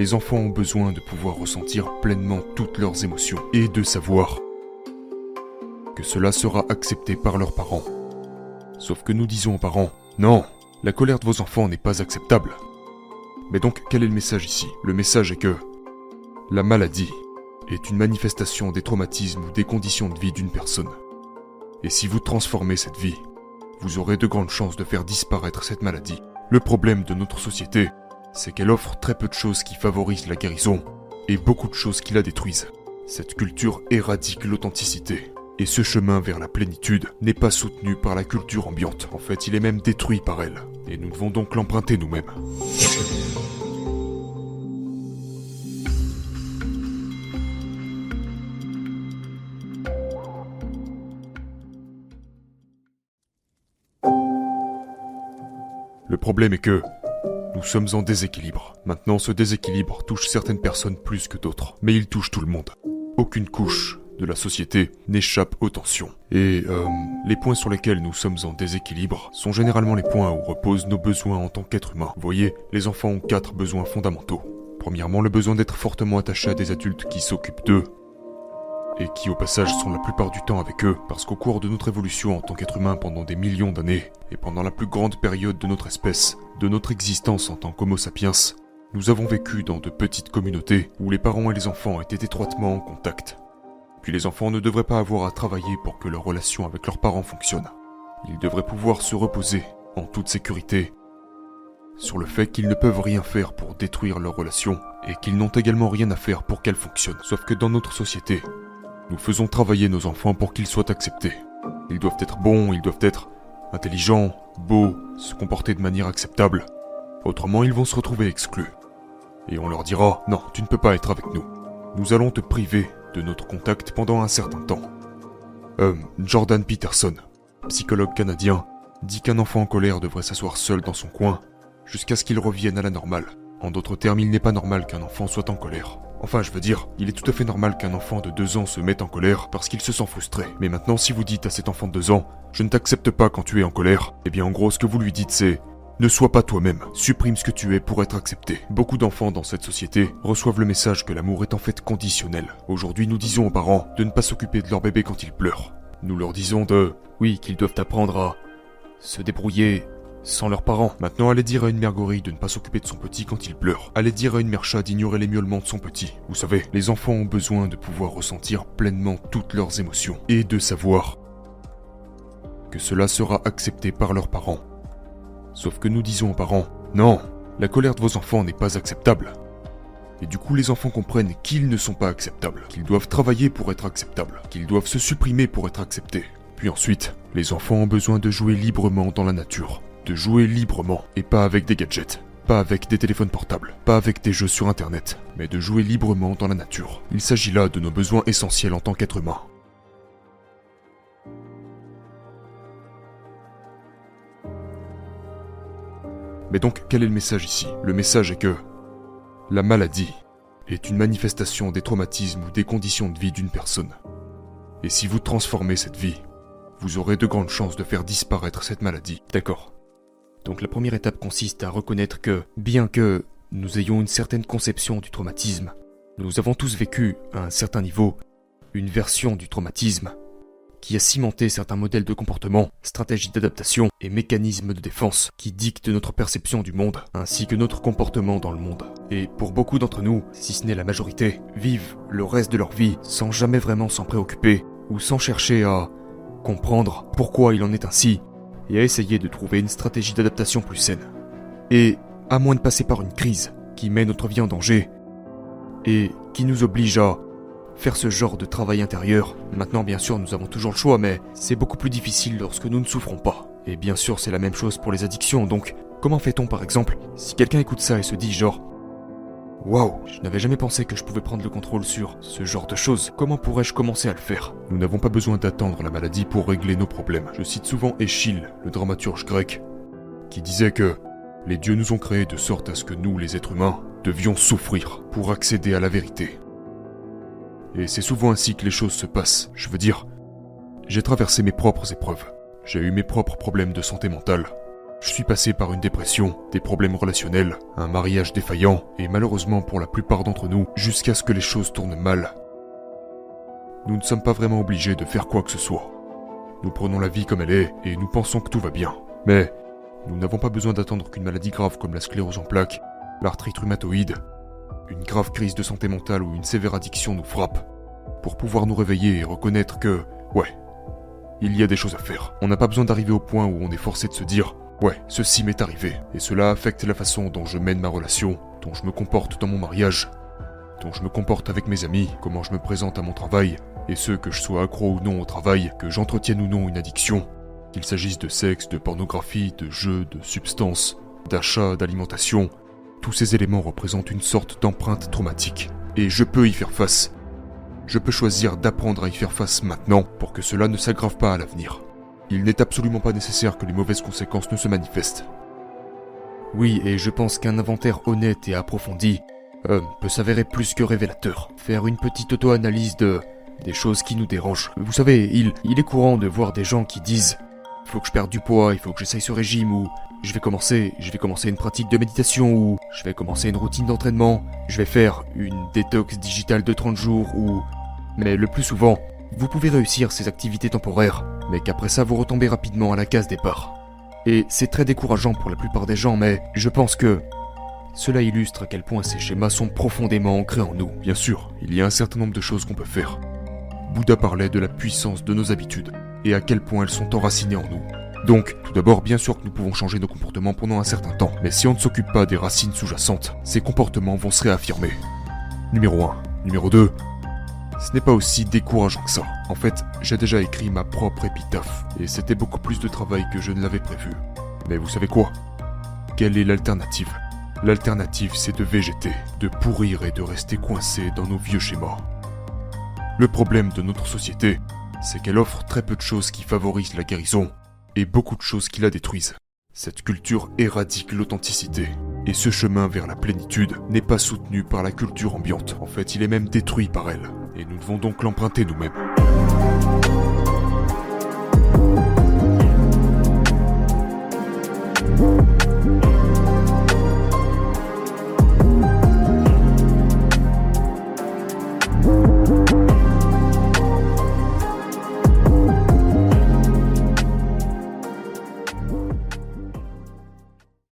Les enfants ont besoin de pouvoir ressentir pleinement toutes leurs émotions et de savoir que cela sera accepté par leurs parents. Sauf que nous disons aux parents, non, la colère de vos enfants n'est pas acceptable. Mais donc, quel est le message ici? Le message est que la maladie est une manifestation des traumatismes ou des conditions de vie d'une personne. Et si vous transformez cette vie, vous aurez de grandes chances de faire disparaître cette maladie. Le problème de notre société, c'est qu'elle offre très peu de choses qui favorisent la guérison et beaucoup de choses qui la détruisent. Cette culture éradique l'authenticité. Et ce chemin vers la plénitude n'est pas soutenu par la culture ambiante. En fait, il est même détruit par elle. Et nous devons donc l'emprunter nous-mêmes. Le problème est que nous sommes en déséquilibre. Maintenant, ce déséquilibre touche certaines personnes plus que d'autres, mais il touche tout le monde. Aucune couche de la société n'échappe aux tensions. Et euh, les points sur lesquels nous sommes en déséquilibre sont généralement les points où reposent nos besoins en tant qu'être humain. Vous voyez, les enfants ont quatre besoins fondamentaux. Premièrement, le besoin d'être fortement attaché à des adultes qui s'occupent d'eux, et qui au passage sont la plupart du temps avec eux, parce qu'au cours de notre évolution en tant qu'être humain pendant des millions d'années, et pendant la plus grande période de notre espèce, de notre existence en tant qu'Homo sapiens, nous avons vécu dans de petites communautés où les parents et les enfants étaient étroitement en contact. Puis les enfants ne devraient pas avoir à travailler pour que leur relation avec leurs parents fonctionne. Ils devraient pouvoir se reposer, en toute sécurité, sur le fait qu'ils ne peuvent rien faire pour détruire leur relation, et qu'ils n'ont également rien à faire pour qu'elle fonctionne. Sauf que dans notre société, nous faisons travailler nos enfants pour qu'ils soient acceptés. Ils doivent être bons, ils doivent être intelligents, beaux, se comporter de manière acceptable. Autrement, ils vont se retrouver exclus. Et on leur dira, non, tu ne peux pas être avec nous. Nous allons te priver de notre contact pendant un certain temps. Euh, Jordan Peterson, psychologue canadien, dit qu'un enfant en colère devrait s'asseoir seul dans son coin jusqu'à ce qu'il revienne à la normale. En d'autres termes, il n'est pas normal qu'un enfant soit en colère. Enfin, je veux dire, il est tout à fait normal qu'un enfant de 2 ans se mette en colère parce qu'il se sent frustré. Mais maintenant, si vous dites à cet enfant de 2 ans, je ne t'accepte pas quand tu es en colère, eh bien en gros, ce que vous lui dites c'est, ne sois pas toi-même, supprime ce que tu es pour être accepté. Beaucoup d'enfants dans cette société reçoivent le message que l'amour est en fait conditionnel. Aujourd'hui, nous disons aux parents de ne pas s'occuper de leur bébé quand il pleure. Nous leur disons de, oui, qu'ils doivent apprendre à se débrouiller sans leurs parents. Maintenant, allez dire à une mère gorille de ne pas s'occuper de son petit quand il pleure. Allez dire à une mère chat d'ignorer les miaulements de son petit. Vous savez, les enfants ont besoin de pouvoir ressentir pleinement toutes leurs émotions et de savoir que cela sera accepté par leurs parents. Sauf que nous disons aux parents, non, la colère de vos enfants n'est pas acceptable. Et du coup, les enfants comprennent qu'ils ne sont pas acceptables, qu'ils doivent travailler pour être acceptables, qu'ils doivent se supprimer pour être acceptés. Puis ensuite, les enfants ont besoin de jouer librement dans la nature, de jouer librement et pas avec des gadgets, pas avec des téléphones portables, pas avec des jeux sur Internet, mais de jouer librement dans la nature. Il s'agit là de nos besoins essentiels en tant qu'être humain. Mais donc, quel est le message ici? Le message est que la maladie est une manifestation des traumatismes ou des conditions de vie d'une personne. Et si vous transformez cette vie, vous aurez de grandes chances de faire disparaître cette maladie. D'accord. Donc la première étape consiste à reconnaître que, bien que nous ayons une certaine conception du traumatisme, nous avons tous vécu, à un certain niveau, une version du traumatisme qui a cimenté certains modèles de comportement, stratégies d'adaptation et mécanismes de défense qui dictent notre perception du monde, ainsi que notre comportement dans le monde. Et pour beaucoup d'entre nous, si ce n'est la majorité, vivent le reste de leur vie sans jamais vraiment s'en préoccuper, ou sans chercher à comprendre pourquoi il en est ainsi, et à essayer de trouver une stratégie d'adaptation plus saine. Et à moins de passer par une crise qui met notre vie en danger, et qui nous oblige à faire ce genre de travail intérieur. Maintenant, bien sûr, nous avons toujours le choix, mais c'est beaucoup plus difficile lorsque nous ne souffrons pas. Et bien sûr, c'est la même chose pour les addictions, donc comment fait-on par exemple si quelqu'un écoute ça et se dit genre Waouh, je n'avais jamais pensé que je pouvais prendre le contrôle sur ce genre de choses. Comment pourrais-je commencer à le faire? Nous n'avons pas besoin d'attendre la maladie pour régler nos problèmes. Je cite souvent Échille, le dramaturge grec, qui disait que les dieux nous ont créés de sorte à ce que nous, les êtres humains, devions souffrir pour accéder à la vérité. Et c'est souvent ainsi que les choses se passent. Je veux dire, j'ai traversé mes propres épreuves. J'ai eu mes propres problèmes de santé mentale. Je suis passé par une dépression, des problèmes relationnels, un mariage défaillant, et malheureusement pour la plupart d'entre nous, jusqu'à ce que les choses tournent mal. Nous ne sommes pas vraiment obligés de faire quoi que ce soit. Nous prenons la vie comme elle est, et nous pensons que tout va bien. Mais, nous n'avons pas besoin d'attendre qu'une maladie grave comme la sclérose en plaques, l'arthrite rhumatoïde, une grave crise de santé mentale ou une sévère addiction nous frappe, pour pouvoir nous réveiller et reconnaître que, ouais, il y a des choses à faire. On n'a pas besoin d'arriver au point où on est forcé de se dire Ouais, ceci m'est arrivé, et cela affecte la façon dont je mène ma relation, dont je me comporte dans mon mariage, dont je me comporte avec mes amis, comment je me présente à mon travail, et ce que je sois accro ou non au travail, que j'entretienne ou non une addiction, qu'il s'agisse de sexe, de pornographie, de jeux, de substances, d'achat, d'alimentation, tous ces éléments représentent une sorte d'empreinte traumatique, et je peux y faire face. Je peux choisir d'apprendre à y faire face maintenant pour que cela ne s'aggrave pas à l'avenir. Il n'est absolument pas nécessaire que les mauvaises conséquences ne se manifestent. Oui, et je pense qu'un inventaire honnête et approfondi euh, peut s'avérer plus que révélateur. Faire une petite auto-analyse de des choses qui nous dérangent. Vous savez, il, il est courant de voir des gens qui disent faut que je perde du poids, il faut que j'essaye ce régime ou je vais commencer, je vais commencer une pratique de méditation ou je vais commencer une routine d'entraînement, je vais faire une détox digitale de 30 jours ou mais le plus souvent, vous pouvez réussir ces activités temporaires, mais qu'après ça vous retombez rapidement à la case départ. Et c'est très décourageant pour la plupart des gens, mais je pense que cela illustre à quel point ces schémas sont profondément ancrés en nous. Bien sûr, il y a un certain nombre de choses qu'on peut faire. Bouddha parlait de la puissance de nos habitudes et à quel point elles sont enracinées en nous. Donc, tout d'abord, bien sûr que nous pouvons changer nos comportements pendant un certain temps, mais si on ne s'occupe pas des racines sous-jacentes, ces comportements vont se réaffirmer. Numéro 1. Numéro 2 ce n'est pas aussi décourageant que ça. En fait, j'ai déjà écrit ma propre épitaphe, et c'était beaucoup plus de travail que je ne l'avais prévu. Mais vous savez quoi? Quelle est l'alternative? L'alternative, c'est de végéter, de pourrir et de rester coincé dans nos vieux schémas. Le problème de notre société, c'est qu'elle offre très peu de choses qui favorisent la guérison, et beaucoup de choses qui la détruisent. Cette culture éradique l'authenticité, et ce chemin vers la plénitude n'est pas soutenu par la culture ambiante. En fait, il est même détruit par elle et nous devons donc l'emprunter nous-mêmes.